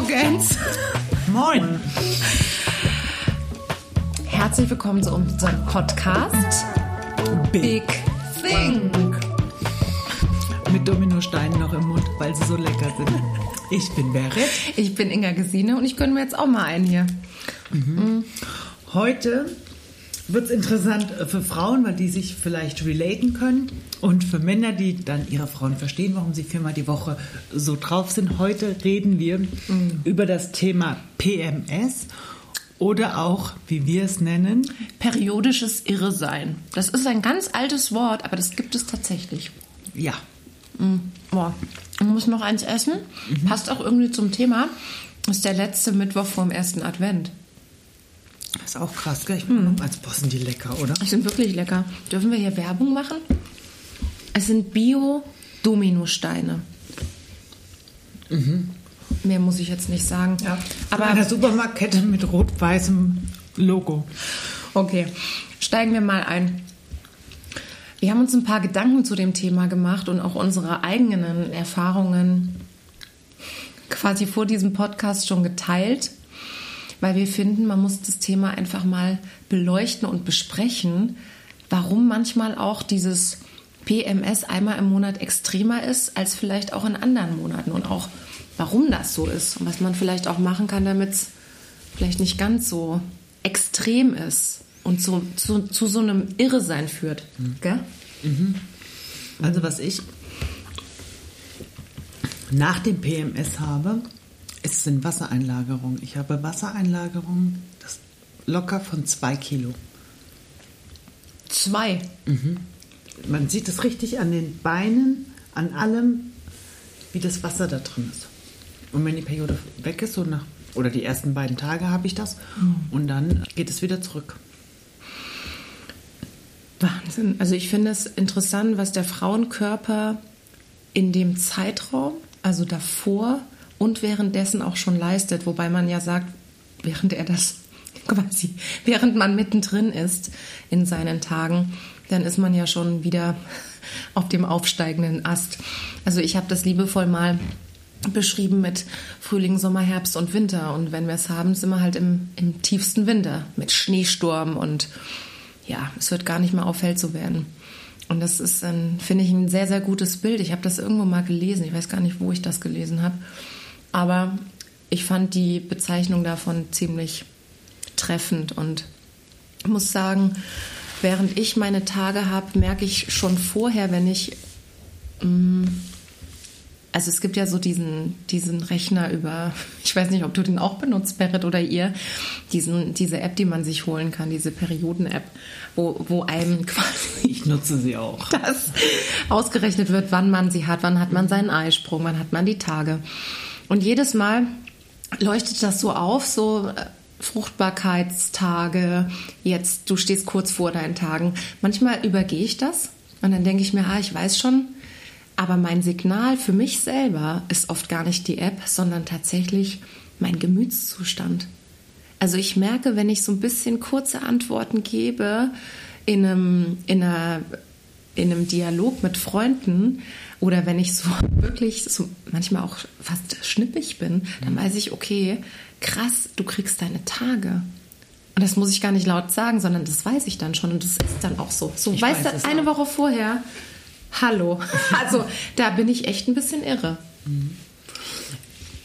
Morgens. Moin. Herzlich willkommen zu unserem Podcast Big Think. Mit Dominosteinen noch im Mund, weil sie so lecker sind. Ich bin Berit. Ich bin Inga Gesine und ich gönne mir jetzt auch mal einen hier. Heute wird es interessant für Frauen, weil die sich vielleicht relaten können. Und für Männer, die dann ihre Frauen verstehen, warum sie viermal die Woche so drauf sind. Heute reden wir über das Thema PMS oder auch, wie wir es nennen, Periodisches Irresein. Das ist ein ganz altes Wort, aber das gibt es tatsächlich. ja, Boah, ich muss noch eins essen. Passt auch irgendwie zum Thema. Ist der letzte Mittwoch vorm ersten Advent. Ist auch krass, gell? Ich bin als Bossen die lecker, oder? Die sind wirklich lecker. Dürfen wir hier Werbung machen? Es sind Bio-Dominosteine. Mehr muss ich jetzt nicht sagen. Aber Aber eine Supermarktkette mit rot-weißem Logo. okay, steigen wir mal ein. Wir haben uns ein paar Gedanken zu dem Thema gemacht und auch unsere eigenen Erfahrungen quasi vor diesem Podcast schon geteilt, weil wir finden, man muss das Thema einfach mal beleuchten und besprechen, warum manchmal auch dieses PMS einmal im Monat extremer ist als vielleicht auch in anderen Monaten und auch warum das so ist und was man vielleicht auch machen kann, damit es vielleicht nicht ganz so extrem ist und zu, zu, zu so einem Irresein führt. Gell? Also was ich nach dem PMS habe, ist sind Wassereinlagerungen. Ich habe Wassereinlagerungen das locker von zwei Kilo. Zwei. Man sieht es richtig an den Beinen, an allem, wie das Wasser da drin ist. Und wenn die Periode weg ist, so nach, oder die ersten beiden Tage habe ich das, und dann geht es wieder zurück. Wahnsinn. Also ich finde es interessant, was der Frauenkörper in dem Zeitraum, also davor und währenddessen auch schon leistet. Wobei man ja sagt, während er das quasi, während man mittendrin ist in seinen Tagen, dann ist man ja schon wieder auf dem aufsteigenden Ast. Also ich habe das liebevoll mal beschrieben mit Frühling, Sommer, Herbst und Winter. Und wenn wir es haben, sind wir halt im, im tiefsten Winter mit Schneesturm und ja, es wird gar nicht mehr auffällt zu werden. Und das ist, finde ich, ein sehr, sehr gutes Bild. Ich habe das irgendwo mal gelesen. Ich weiß gar nicht, wo ich das gelesen habe. Aber ich fand die Bezeichnung davon ziemlich treffend und ich muss sagen, während ich meine Tage habe, merke ich schon vorher, wenn ich mm, also es gibt ja so diesen, diesen Rechner über, ich weiß nicht, ob du den auch benutzt, Berit, oder ihr, diesen, diese App, die man sich holen kann, diese Perioden-App, wo, wo einem quasi Ich nutze sie auch. das ausgerechnet wird, wann man sie hat, wann hat man seinen Eisprung, wann hat man die Tage. Und jedes Mal leuchtet das so auf, so äh, Fruchtbarkeitstage, jetzt du stehst kurz vor deinen Tagen. Manchmal übergehe ich das und dann denke ich mir, ah, ich weiß schon, aber mein Signal für mich selber ist oft gar nicht die App, sondern tatsächlich mein Gemütszustand. Also ich merke, wenn ich so ein bisschen kurze Antworten gebe in einem, in einer, in einem Dialog mit Freunden oder wenn ich so wirklich so manchmal auch fast schnippig bin, dann weiß ich, okay, krass, du kriegst deine Tage. Und das muss ich gar nicht laut sagen, sondern das weiß ich dann schon und das ist dann auch so. So, Ich weißt weiß du, eine auch. Woche vorher, hallo. Also da bin ich echt ein bisschen irre.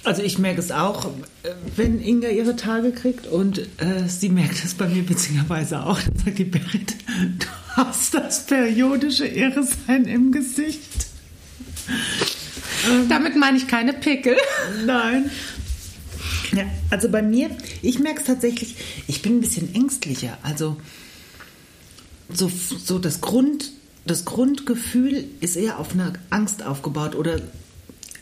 Also ich merke es auch, äh, wenn Inga ihre Tage kriegt und äh, sie merkt es bei mir witzigerweise auch. Dann sagt die Berit, du hast das periodische Irresein im Gesicht. Damit meine ich keine Pickel. Nein. Ja, also bei mir, ich merke es tatsächlich, ich bin ein bisschen ängstlicher. Also so, so das, Grund, das Grundgefühl ist eher auf einer Angst aufgebaut oder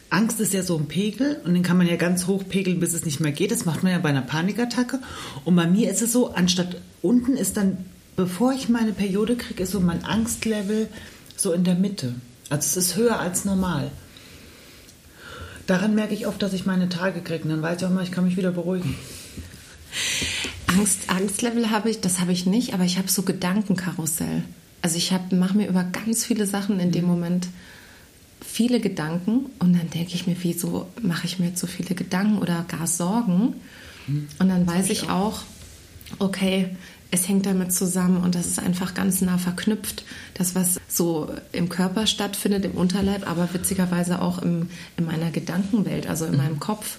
Angst ist ja so ein Pegel und den kann man ja ganz hoch pegeln, bis es nicht mehr geht. Das macht man ja bei einer Panikattacke. Und bei mir ist es so, anstatt unten ist dann, bevor ich meine Periode kriege, ist so mein Angstlevel so in der Mitte. Also es ist höher als normal. Daran merke ich oft, dass ich meine Tage kriege. Und dann weiß ich auch mal, ich kann mich wieder beruhigen. Angst, Angstlevel habe ich, das habe ich nicht, aber ich habe so Gedankenkarussell. Also ich mache mir über ganz viele Sachen in dem Moment viele Gedanken und dann denke ich mir, wieso mache ich mir jetzt so viele Gedanken oder gar Sorgen? Hm. Und dann weiß ich auch, okay, es hängt damit zusammen und das ist einfach ganz nah verknüpft. Das, was so im Körper stattfindet, im Unterleib, aber witzigerweise auch im, in meiner Gedankenwelt, also in mhm. meinem Kopf.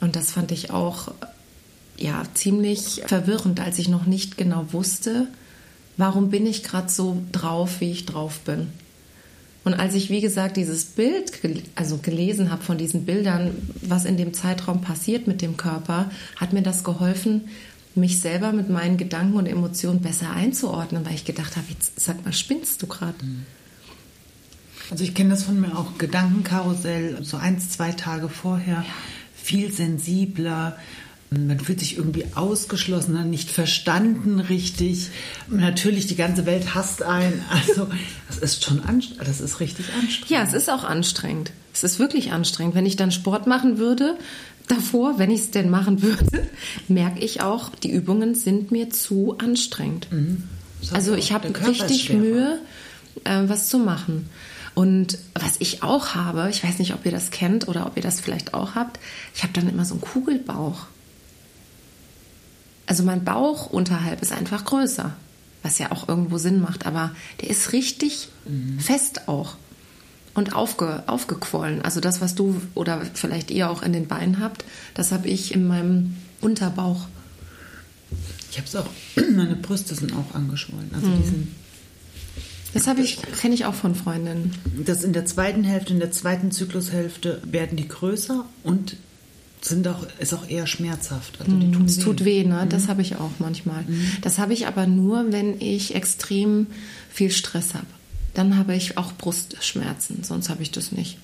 Und das fand ich auch ja, ziemlich verwirrend, als ich noch nicht genau wusste, warum bin ich gerade so drauf, wie ich drauf bin. Und als ich, wie gesagt, dieses Bild also gelesen habe von diesen Bildern, was in dem Zeitraum passiert mit dem Körper, hat mir das geholfen, mich selber mit meinen Gedanken und Emotionen besser einzuordnen, weil ich gedacht habe, jetzt sag mal, spinnst du gerade? Mhm. Also ich kenne das von mir auch, Gedankenkarussell, so eins, zwei Tage vorher, ja. viel sensibler, man fühlt sich irgendwie ausgeschlossener, nicht verstanden richtig. Natürlich, die ganze Welt hasst einen. Also, das ist schon anstrengend. Das ist richtig anstrengend. Ja, es ist auch anstrengend. Es ist wirklich anstrengend. Wenn ich dann Sport machen würde, davor, wenn ich es denn machen würde, merke ich auch, die Übungen sind mir zu anstrengend. Mhm. Also ich habe richtig Mühe, äh, was zu machen. Und was ich auch habe, ich weiß nicht, ob ihr das kennt oder ob ihr das vielleicht auch habt, ich habe dann immer so einen Kugelbauch. Also mein Bauch unterhalb ist einfach größer, was ja auch irgendwo Sinn macht, aber der ist richtig mhm. fest auch und aufge, aufgequollen. Also das, was du oder vielleicht ihr auch in den Beinen habt, das habe ich in meinem Unterbauch. Ich habe es auch, meine Brüste sind auch angeschwollen. Also mhm. die das habe ich, kenne ich auch von Freundinnen. Das in der zweiten Hälfte, in der zweiten Zyklushälfte werden die größer und sind auch, ist auch eher schmerzhaft. Also die mhm, es tut weh, ne? Mhm. Das habe ich auch manchmal. Mhm. Das habe ich aber nur, wenn ich extrem viel Stress habe dann habe ich auch Brustschmerzen, sonst habe ich das nicht.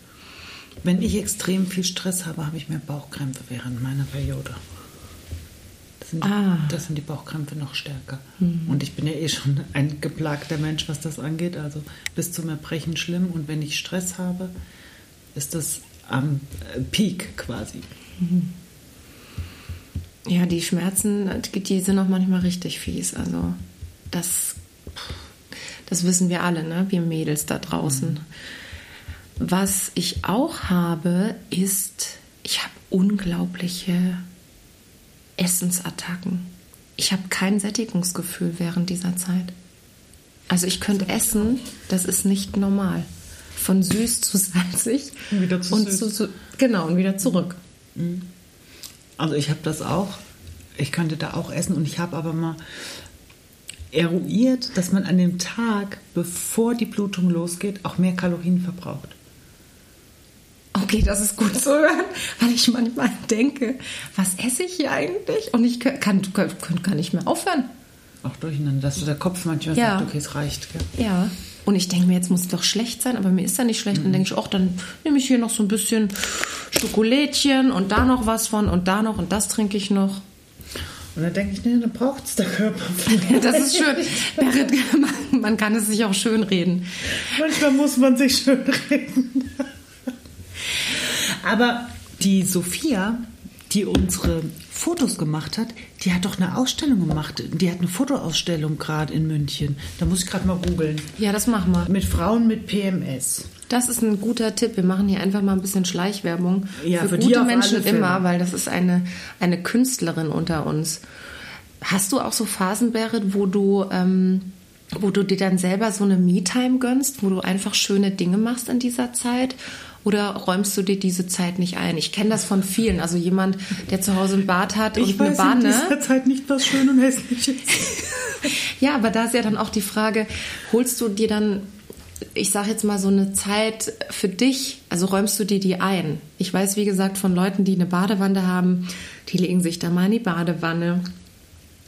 Wenn ich extrem viel Stress habe, habe ich mehr Bauchkrämpfe während meiner Periode. Das sind, ah. das sind die Bauchkrämpfe noch stärker. Mhm. Und ich bin ja eh schon ein geplagter Mensch, was das angeht. Also bis zum Erbrechen schlimm. Und wenn ich Stress habe, ist das am äh, Peak quasi. Mhm. Ja, die Schmerzen, die sind auch manchmal richtig fies. Also das das wissen wir alle, ne? wir Mädels da draußen. Was ich auch habe, ist, ich habe unglaubliche Essensattacken. Ich habe kein Sättigungsgefühl während dieser Zeit. Also ich könnte essen, das ist nicht normal. Von süß zu salzig und wieder zu und süß. Zu, zu, genau und wieder zurück. Mhm. Also ich habe das auch. Ich könnte da auch essen und ich habe aber mal eruiert, dass man an dem Tag, bevor die Blutung losgeht, auch mehr Kalorien verbraucht. Okay, das ist gut zu hören, weil ich manchmal denke, was esse ich hier eigentlich? Und ich kann, kann, kann gar nicht mehr aufhören. Auch durcheinander, dass der Kopf manchmal ja. sagt, okay, es reicht. Gell? Ja. Und ich denke mir, jetzt muss es doch schlecht sein, aber mir ist da nicht schlecht. Mhm. Dann denke ich, ach, dann nehme ich hier noch so ein bisschen Schokolädchen und da noch was von und da noch und das trinke ich noch. Und dann denke ich, nee, dann braucht es der Körper. das ist schön. Berit, man, kann es sich auch schön reden. Manchmal muss man sich schön reden. Aber die Sophia, die unsere Fotos gemacht hat, die hat doch eine Ausstellung gemacht. Die hat eine Fotoausstellung gerade in München. Da muss ich gerade mal googeln. Ja, das machen wir. Mit Frauen mit PMS. Das ist ein guter Tipp. Wir machen hier einfach mal ein bisschen Schleichwerbung ja, für, für gute Menschen immer, weil das ist eine, eine Künstlerin unter uns. Hast du auch so Phasen, Berit, wo du, ähm, wo du dir dann selber so eine Me-Time gönnst, wo du einfach schöne Dinge machst in dieser Zeit? Oder räumst du dir diese Zeit nicht ein? Ich kenne das von vielen. Also jemand, der zu Hause ein Bad hat ich und eine Bahn. Ich weiß in dieser Zeit nicht, was schön und hässlich ist. ja, aber da ist ja dann auch die Frage, holst du dir dann ich sage jetzt mal so eine Zeit für dich, also räumst du dir die ein? Ich weiß, wie gesagt, von Leuten, die eine Badewanne haben, die legen sich da mal in die Badewanne,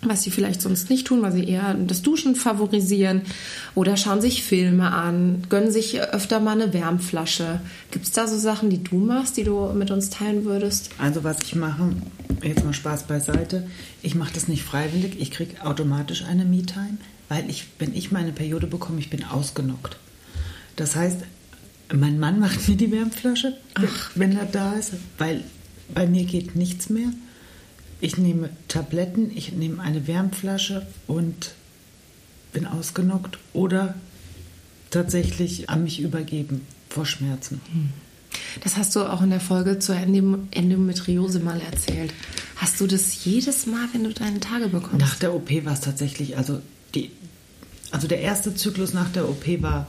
was sie vielleicht sonst nicht tun, weil sie eher das Duschen favorisieren oder schauen sich Filme an, gönnen sich öfter mal eine Wärmflasche. Gibt es da so Sachen, die du machst, die du mit uns teilen würdest? Also was ich mache, jetzt mal Spaß beiseite, ich mache das nicht freiwillig, ich kriege automatisch eine Me-Time, weil ich, wenn ich meine Periode bekomme, ich bin ausgenockt. Das heißt, mein Mann macht mir die Wärmflasche, Ach. wenn er da ist, weil bei mir geht nichts mehr. Ich nehme Tabletten, ich nehme eine Wärmflasche und bin ausgenockt oder tatsächlich an mich übergeben. vor Schmerzen. Das hast du auch in der Folge zur Endom- Endometriose mal erzählt. Hast du das jedes Mal, wenn du deine Tage bekommst? Nach der OP war es tatsächlich, also die, also der erste Zyklus nach der OP war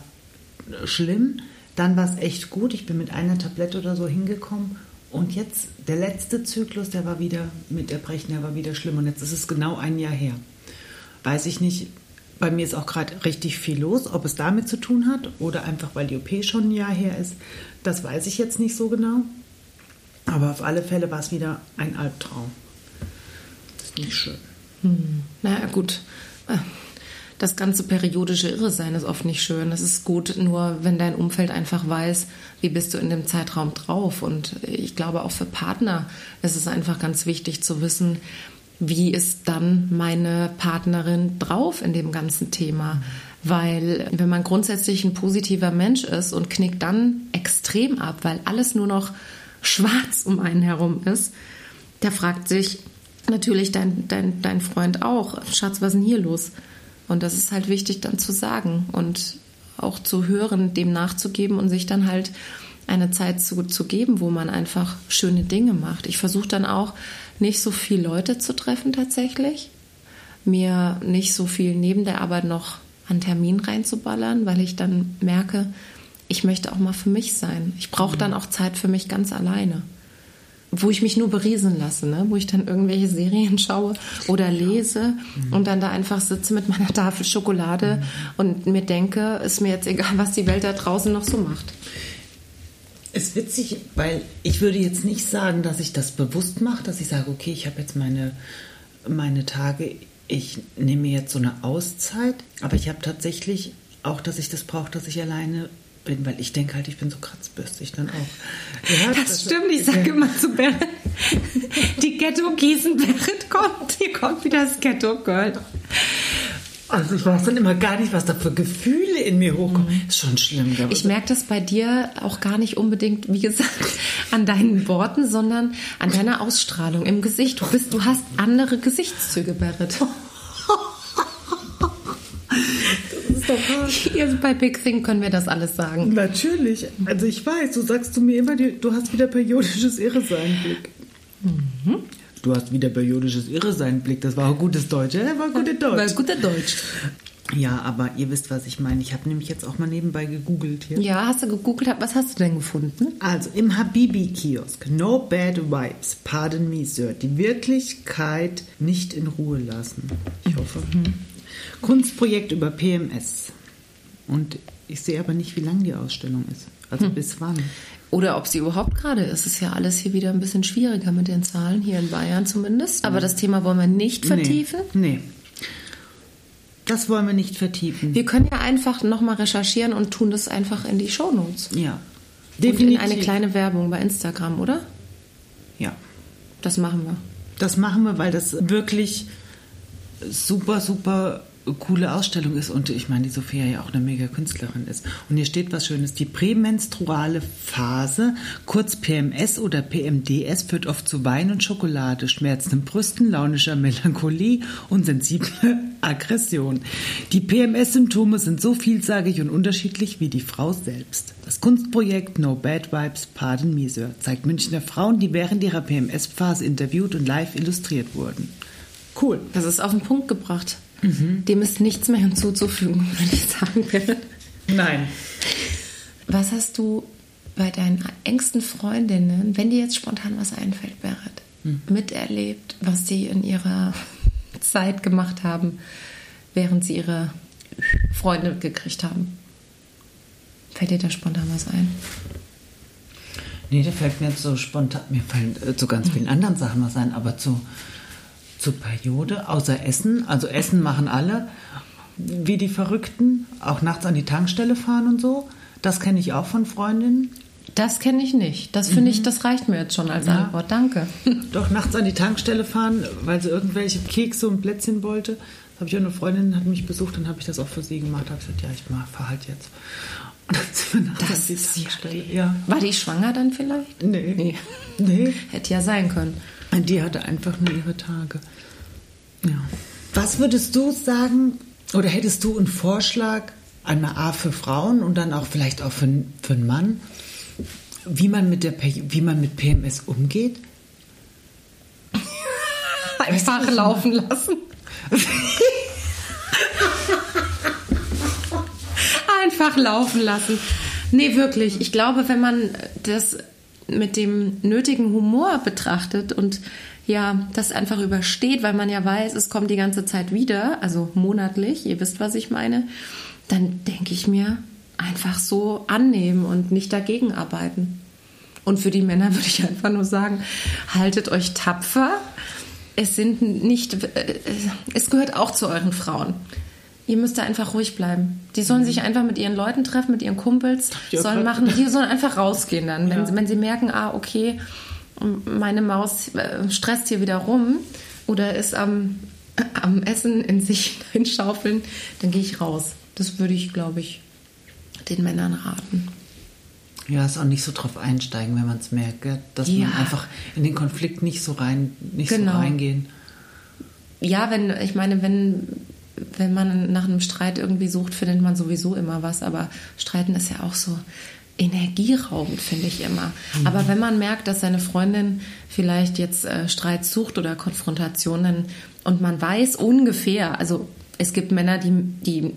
schlimm, dann war es echt gut. Ich bin mit einer Tablette oder so hingekommen. Und jetzt, der letzte Zyklus, der war wieder mit Erbrechen, der war wieder schlimm. Und jetzt ist es genau ein Jahr her. Weiß ich nicht, bei mir ist auch gerade richtig viel los, ob es damit zu tun hat oder einfach, weil die OP schon ein Jahr her ist. Das weiß ich jetzt nicht so genau. Aber auf alle Fälle war es wieder ein Albtraum. Das ist nicht schön. Naja, gut. Das ganze periodische Irresein ist oft nicht schön. Das ist gut, nur wenn dein Umfeld einfach weiß, wie bist du in dem Zeitraum drauf. Und ich glaube, auch für Partner ist es einfach ganz wichtig zu wissen, wie ist dann meine Partnerin drauf in dem ganzen Thema. Weil wenn man grundsätzlich ein positiver Mensch ist und knickt dann extrem ab, weil alles nur noch schwarz um einen herum ist, der fragt sich natürlich dein, dein, dein Freund auch, Schatz, was ist denn hier los? Und das ist halt wichtig dann zu sagen und auch zu hören, dem nachzugeben und sich dann halt eine Zeit zu, zu geben, wo man einfach schöne Dinge macht. Ich versuche dann auch nicht so viel Leute zu treffen tatsächlich, mir nicht so viel neben der Arbeit noch an Termin reinzuballern, weil ich dann merke, ich möchte auch mal für mich sein. Ich brauche dann auch Zeit für mich ganz alleine. Wo ich mich nur beriesen lasse, ne? wo ich dann irgendwelche Serien schaue oder lese und dann da einfach sitze mit meiner Tafel Schokolade und mir denke, ist mir jetzt egal, was die Welt da draußen noch so macht. Ist witzig, weil ich würde jetzt nicht sagen, dass ich das bewusst mache, dass ich sage, okay, ich habe jetzt meine, meine Tage, ich nehme mir jetzt so eine Auszeit, aber ich habe tatsächlich auch, dass ich das brauche, dass ich alleine bin, weil ich denke halt, ich bin so kratzbürstig dann auch. Ja, Das stimmt, ich sage immer zu Berit, die Ghetto-Gießen, Berit kommt, hier kommt wieder das Ghetto-Girl. Also ich weiß dann immer gar nicht, was da für Gefühle in mir hochkommen. Ist schon schlimm, Ich merke das bei dir auch gar nicht unbedingt, wie gesagt, an deinen Worten, sondern an deiner Ausstrahlung im Gesicht. Du bist, du hast andere Gesichtszüge, Berit. Hier bei Big Thing können wir das alles sagen. Natürlich. Also ich weiß, du sagst zu mir immer, du hast wieder periodisches Irreseinblick. Du hast wieder periodisches Irreseinblick. Das war gutes Deutsch, ja? War gute Deutsch. Weil guter Deutsch. Ja, aber ihr wisst, was ich meine. Ich habe nämlich jetzt auch mal nebenbei gegoogelt hier. Ja, hast du gegoogelt? Was hast du denn gefunden? Also im Habibi-Kiosk. No bad vibes. Pardon me, Sir. Die Wirklichkeit nicht in Ruhe lassen. Ich hoffe. Kunstprojekt über PMS. Und ich sehe aber nicht, wie lang die Ausstellung ist. Also bis wann. Oder ob sie überhaupt gerade ist. Es ist ja alles hier wieder ein bisschen schwieriger mit den Zahlen, hier in Bayern zumindest. Aber das Thema wollen wir nicht vertiefen. Nee. nee. Das wollen wir nicht vertiefen. Wir können ja einfach nochmal recherchieren und tun das einfach in die Shownotes. ja. Und in eine kleine Werbung bei Instagram, oder? Ja. Das machen wir. Das machen wir, weil das wirklich super, super coole Ausstellung ist und ich meine, die Sophia ja auch eine mega Künstlerin ist. Und hier steht was Schönes. Die prämenstruale Phase, kurz PMS oder PMDS, führt oft zu Wein und Schokolade, schmerzenden Brüsten, launischer Melancholie und sensible Aggression. Die PMS-Symptome sind so vielsagig und unterschiedlich wie die Frau selbst. Das Kunstprojekt No Bad Vibes Pardon Me Sir zeigt Münchner Frauen, die während ihrer PMS-Phase interviewt und live illustriert wurden. Cool. Das ist auf den Punkt gebracht. Dem ist nichts mehr hinzuzufügen, würde ich sagen. Berit. Nein. Was hast du bei deinen engsten Freundinnen, wenn dir jetzt spontan was einfällt, Berit, miterlebt, was sie in ihrer Zeit gemacht haben, während sie ihre Freunde gekriegt haben? Fällt dir da spontan was ein? Nee, da fällt mir jetzt so spontan, mir fallen äh, zu ganz vielen anderen Sachen was ein, aber zu, zur Periode, außer Essen, also Essen machen alle, wie die Verrückten, auch nachts an die Tankstelle fahren und so. Das kenne ich auch von Freundinnen. Das kenne ich nicht. Das finde ich, das reicht mir jetzt schon als Ja. Antwort. Danke. Doch nachts an die Tankstelle fahren, weil sie irgendwelche Kekse und Plätzchen wollte. Das habe ich auch eine Freundin, hat mich besucht, dann habe ich das auch für sie gemacht. habe gesagt, ja, ich fahre halt jetzt. Und dann sind wir nachts Das an die ist ja Tankstelle. lieb. Ja. War die schwanger dann vielleicht? Nee. Nee. Nee. Hätte ja sein können. Die hatte einfach nur ihre Tage. Ja. Was würdest du sagen, oder hättest du einen Vorschlag, einmal A für Frauen und dann auch vielleicht auch für, für einen Mann, wie man mit der wie man mit PMS umgeht. Einfach laufen lassen. Einfach laufen lassen. Nee, wirklich. Ich glaube, wenn man das mit dem nötigen Humor betrachtet und ja, das einfach übersteht, weil man ja weiß, es kommt die ganze Zeit wieder, also monatlich, ihr wisst, was ich meine, dann denke ich mir, einfach so annehmen und nicht dagegen arbeiten. Und für die Männer würde ich einfach nur sagen, haltet euch tapfer. Es sind nicht, äh, es gehört auch zu euren Frauen. Ihr müsst da einfach ruhig bleiben. Die sollen sich einfach mit ihren Leuten treffen, mit ihren Kumpels, sollen machen, die sollen einfach rausgehen dann. Wenn, ja. wenn sie merken, ah, okay, meine Maus äh, stresst hier wieder rum oder ist am, am Essen in sich hinschaufeln, dann gehe ich raus. Das würde ich, glaube ich, den Männern raten. Ja, ist auch nicht so drauf einsteigen, wenn man es merkt, gell? dass ja. man einfach in den Konflikt nicht so rein, nicht genau. so reingehen. Ja, wenn, ich meine, wenn, wenn man nach einem Streit irgendwie sucht, findet man sowieso immer was, aber Streiten ist ja auch so energieraubend, finde ich immer. Mhm. Aber wenn man merkt, dass seine Freundin vielleicht jetzt äh, Streit sucht oder Konfrontationen und man weiß ungefähr, also es gibt Männer, die, die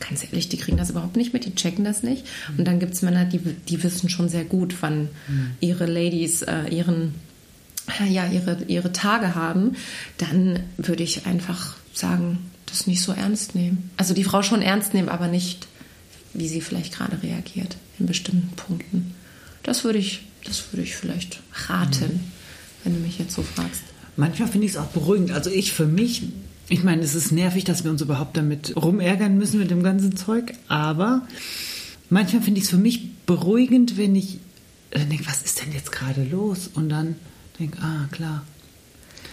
ganz ehrlich, die kriegen das überhaupt nicht mit, die checken das nicht. Und dann gibt es Männer, die, die wissen schon sehr gut, wann mhm. ihre Ladies äh, ihren, ja, ihre, ihre Tage haben. Dann würde ich einfach sagen, das nicht so ernst nehmen. Also die Frau schon ernst nehmen, aber nicht, wie sie vielleicht gerade reagiert in bestimmten Punkten. Das würde ich, das würde ich vielleicht raten, mhm. wenn du mich jetzt so fragst. Manchmal finde ich es auch beruhigend. Also ich für mich ich meine, es ist nervig, dass wir uns überhaupt damit rumärgern müssen mit dem ganzen Zeug, aber manchmal finde ich es für mich beruhigend, wenn ich dann denke, was ist denn jetzt gerade los? Und dann denke, ah, klar.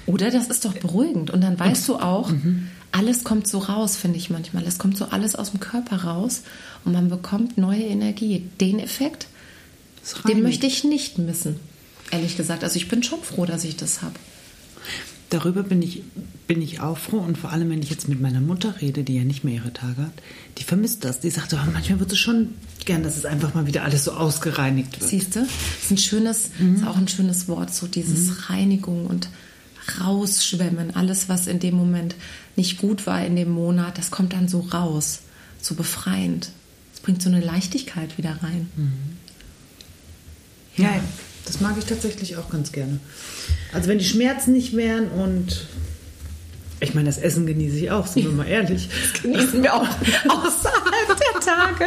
Oder das ist doch beruhigend. Und dann weißt und, du auch, mhm. Alles kommt so raus, finde ich manchmal. Es kommt so alles aus dem Körper raus und man bekommt neue Energie. Den Effekt, den möchte ich nicht missen, ehrlich gesagt. Also ich bin schon froh, dass ich das habe darüber bin ich, bin ich auch froh. Und vor allem, wenn ich jetzt mit meiner Mutter rede, die ja nicht mehr ihre Tage hat, die vermisst das. Die sagt, oh, manchmal wird es schon gern, dass es einfach mal wieder alles so ausgereinigt wird. Siehst du? Das ist ein schönes, mhm. ist auch ein schönes Wort, so dieses mhm. Reinigung und rausschwemmen. Alles, was in dem Moment nicht gut war in dem Monat, das kommt dann so raus, so befreiend. Es bringt so eine Leichtigkeit wieder rein. Mhm. Ja. ja. Das mag ich tatsächlich auch ganz gerne. Also wenn die Schmerzen nicht wären und ich meine, das Essen genieße ich auch, sind wir mal ehrlich. Das genießen wir auch außerhalb der Tage.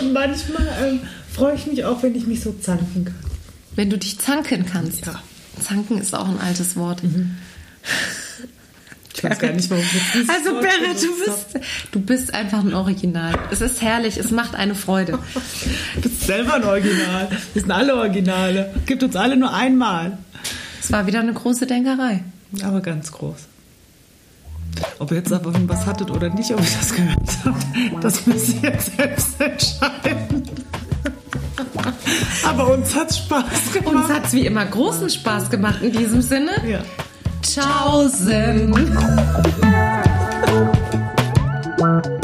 Und manchmal ähm, freue ich mich auch, wenn ich mich so zanken kann. Wenn du dich zanken kannst. Ja. Zanken ist auch ein altes Wort. Mhm. Ich weiß gar nicht, warum ich das Also Berit, du bist, du bist einfach ein Original. Es ist herrlich, es macht eine Freude. Du bist selber ein Original. Wir sind alle Originale. Gibt uns alle nur einmal. Es war wieder eine große Denkerei. Aber ganz groß. Ob ihr jetzt davon was hattet oder nicht, ob ich das gehört habe, das müsst ihr jetzt selbst entscheiden. Aber uns hat Spaß gemacht. Uns hat's wie immer großen Spaß gemacht in diesem Sinne. Ja. Tschaußen.